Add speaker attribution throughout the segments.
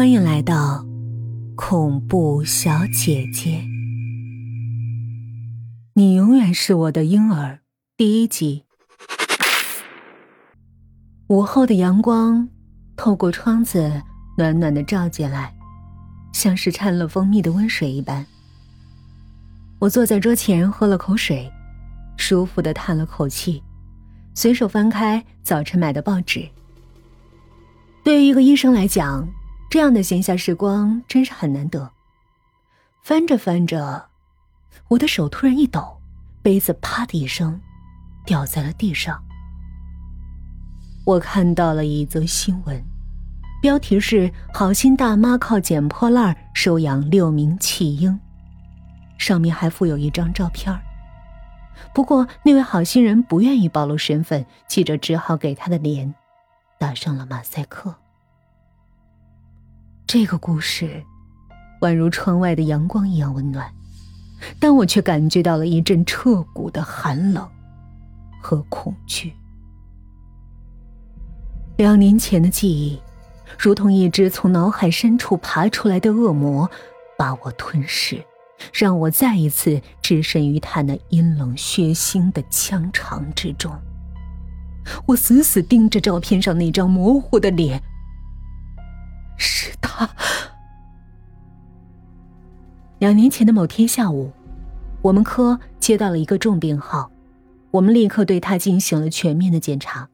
Speaker 1: 欢迎来到恐怖小姐姐。你永远是我的婴儿。第一集。午后的阳光透过窗子，暖暖的照进来，像是掺了蜂蜜的温水一般。我坐在桌前，喝了口水，舒服的叹了口气，随手翻开早晨买的报纸。对于一个医生来讲，这样的闲暇时光真是很难得。翻着翻着，我的手突然一抖，杯子啪的一声掉在了地上。我看到了一则新闻，标题是“好心大妈靠捡破烂收养六名弃婴”，上面还附有一张照片不过那位好心人不愿意暴露身份，记者只好给他的脸。打上了马赛克。这个故事，宛如窗外的阳光一样温暖，但我却感觉到了一阵彻骨的寒冷和恐惧。两年前的记忆，如同一只从脑海深处爬出来的恶魔，把我吞噬，让我再一次置身于他那阴冷血腥的枪肠之中。我死死盯着照片上那张模糊的脸，是他。两年前的某天下午，我们科接到了一个重病号，我们立刻对他进行了全面的检查。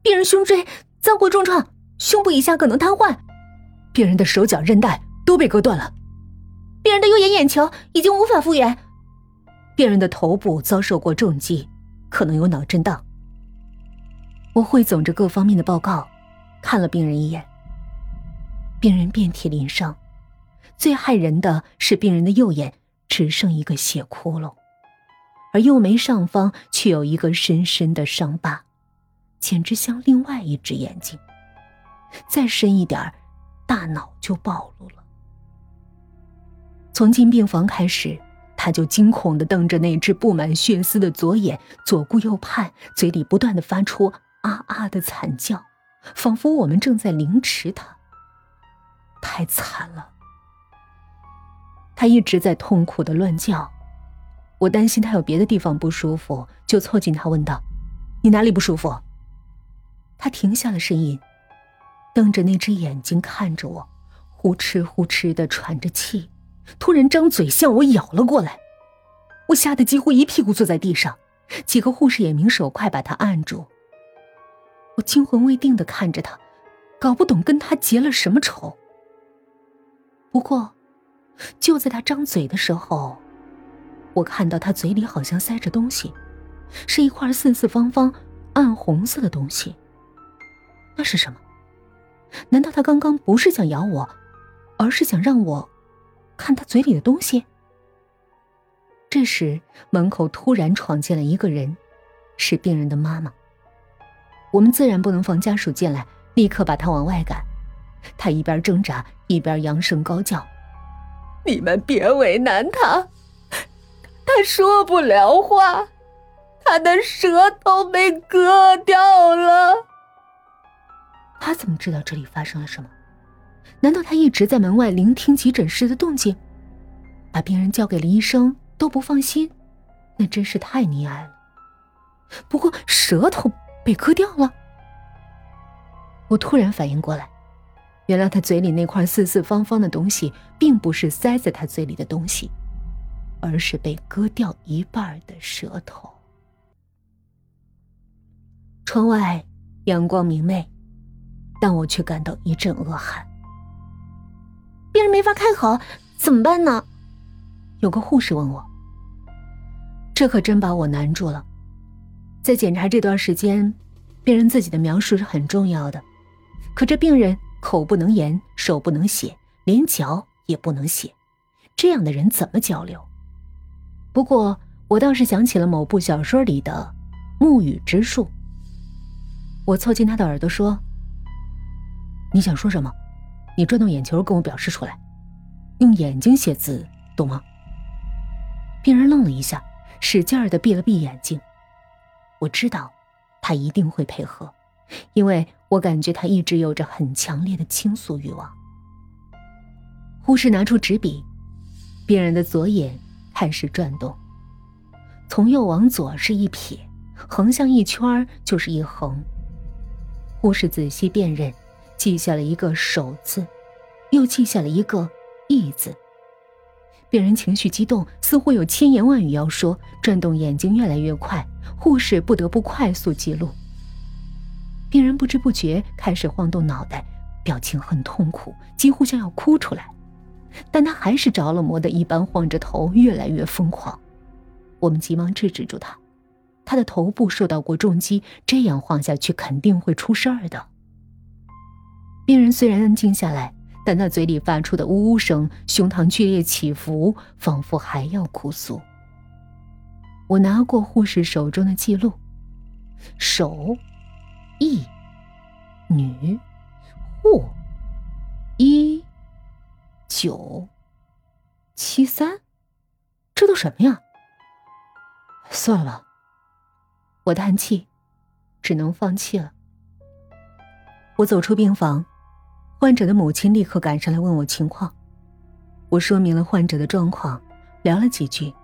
Speaker 1: 病人胸椎遭过重创，胸部以下可能瘫痪，病人的手脚韧带都被割断了，病人的右眼眼球已经无法复原，病人的头部遭受过重击，可能有脑震荡。我汇总着各方面的报告，看了病人一眼。病人遍体鳞伤，最骇人的是病人的右眼只剩一个血窟窿，而右眉上方却有一个深深的伤疤，简直像另外一只眼睛。再深一点大脑就暴露了。从进病房开始，他就惊恐的瞪着那只布满血丝的左眼，左顾右盼，嘴里不断的发出。啊啊的惨叫，仿佛我们正在凌迟他。太惨了，他一直在痛苦的乱叫。我担心他有别的地方不舒服，就凑近他问道：“你哪里不舒服？”他停下了声音，瞪着那只眼睛看着我，呼哧呼哧的喘着气，突然张嘴向我咬了过来。我吓得几乎一屁股坐在地上，几个护士眼明手快把他按住。我惊魂未定的看着他，搞不懂跟他结了什么仇。不过，就在他张嘴的时候，我看到他嘴里好像塞着东西，是一块四四方方、暗红色的东西。那是什么？难道他刚刚不是想咬我，而是想让我看他嘴里的东西？这时，门口突然闯进了一个人，是病人的妈妈。我们自然不能放家属进来，立刻把他往外赶。他一边挣扎，一边扬声高叫：“你们别为难他，他说不了话，他的舌头被割掉了。”他怎么知道这里发生了什么？难道他一直在门外聆听急诊室的动静，把病人交给了医生都不放心？那真是太溺爱了。不过舌头……被割掉了。我突然反应过来，原来他嘴里那块四四方方的东西，并不是塞在他嘴里的东西，而是被割掉一半的舌头。窗外阳光明媚，但我却感到一阵恶寒。病人没法开口，怎么办呢？有个护士问我。这可真把我难住了。在检查这段时间，病人自己的描述是很重要的。可这病人口不能言，手不能写，连脚也不能写，这样的人怎么交流？不过我倒是想起了某部小说里的木语之术。我凑近他的耳朵说：“你想说什么？你转动眼球跟我表示出来，用眼睛写字，懂吗？”病人愣了一下，使劲儿的闭了闭眼睛。我知道，他一定会配合，因为我感觉他一直有着很强烈的倾诉欲望。护士拿出纸笔，病人的左眼开始转动，从右往左是一撇，横向一圈就是一横。护士仔细辨认，记下了一个“手”字，又记下了一个“义”字。病人情绪激动，似乎有千言万语要说，转动眼睛越来越快，护士不得不快速记录。病人不知不觉开始晃动脑袋，表情很痛苦，几乎像要哭出来。但他还是着了魔的一般晃着头，越来越疯狂。我们急忙制止住他，他的头部受到过重击，这样晃下去肯定会出事儿的。病人虽然安静下来，但他嘴里发出的呜呜声，胸膛剧烈起伏，仿佛还要哭诉。我拿过护士手中的记录，手，一，女，护，一。九七三，这都什么呀？算了，我叹气，只能放弃了。我走出病房，患者的母亲立刻赶上来问我情况。我说明了患者的状况，聊了几句，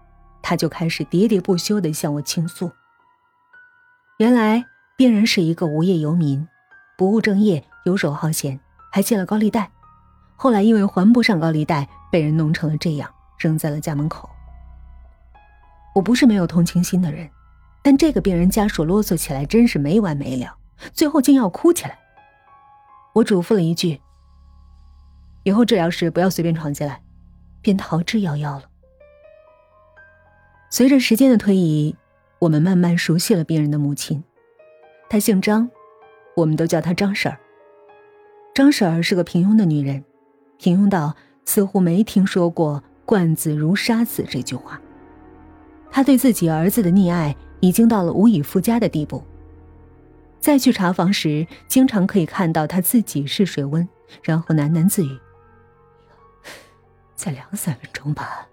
Speaker 1: 他就开始喋喋不休的向我倾诉。原来病人是一个无业游民，不务正业，游手好闲，还借了高利贷。后来因为还不上高利贷，被人弄成了这样，扔在了家门口。我不是没有同情心的人，但这个病人家属啰嗦起来真是没完没了，最后竟要哭起来。我嘱咐了一句：“以后治疗时不要随便闯进来。”便逃之夭夭了。随着时间的推移，我们慢慢熟悉了病人的母亲，她姓张，我们都叫她张婶儿。张婶儿是个平庸的女人。平庸到似乎没听说过“惯子如杀子”这句话。她对自己儿子的溺爱已经到了无以复加的地步。再去查房时，经常可以看到他自己试水温，然后喃喃自语：“再凉三分钟吧。”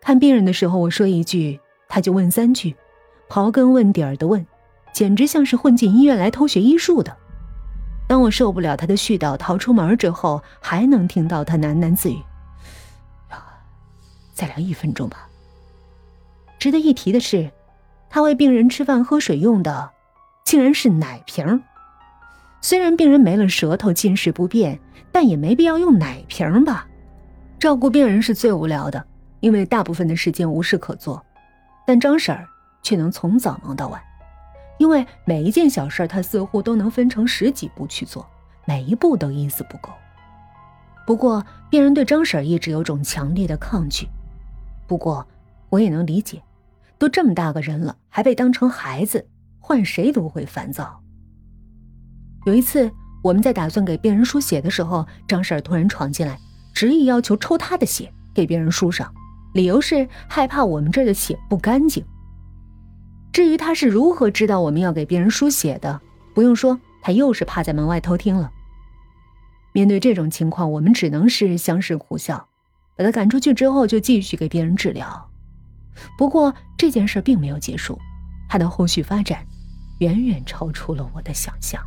Speaker 1: 看病人的时候，我说一句，他就问三句，刨根问底儿的问，简直像是混进医院来偷学医术的。当我受不了他的絮叨，逃出门之后，还能听到他喃喃自语：“再聊一分钟吧。”值得一提的是，他为病人吃饭喝水用的，竟然是奶瓶。虽然病人没了舌头，进食不便，但也没必要用奶瓶吧？照顾病人是最无聊的，因为大部分的时间无事可做，但张婶儿却能从早忙到晚。因为每一件小事，他似乎都能分成十几步去做，每一步都一丝不苟。不过，病人对张婶一直有种强烈的抗拒。不过，我也能理解，都这么大个人了，还被当成孩子，换谁都会烦躁。有一次，我们在打算给病人输血的时候，张婶突然闯进来，执意要求抽他的血给病人输上，理由是害怕我们这儿的血不干净。至于他是如何知道我们要给病人输血的，不用说，他又是趴在门外偷听了。面对这种情况，我们只能是相视苦笑，把他赶出去之后，就继续给别人治疗。不过这件事并没有结束，它的后续发展远远超出了我的想象。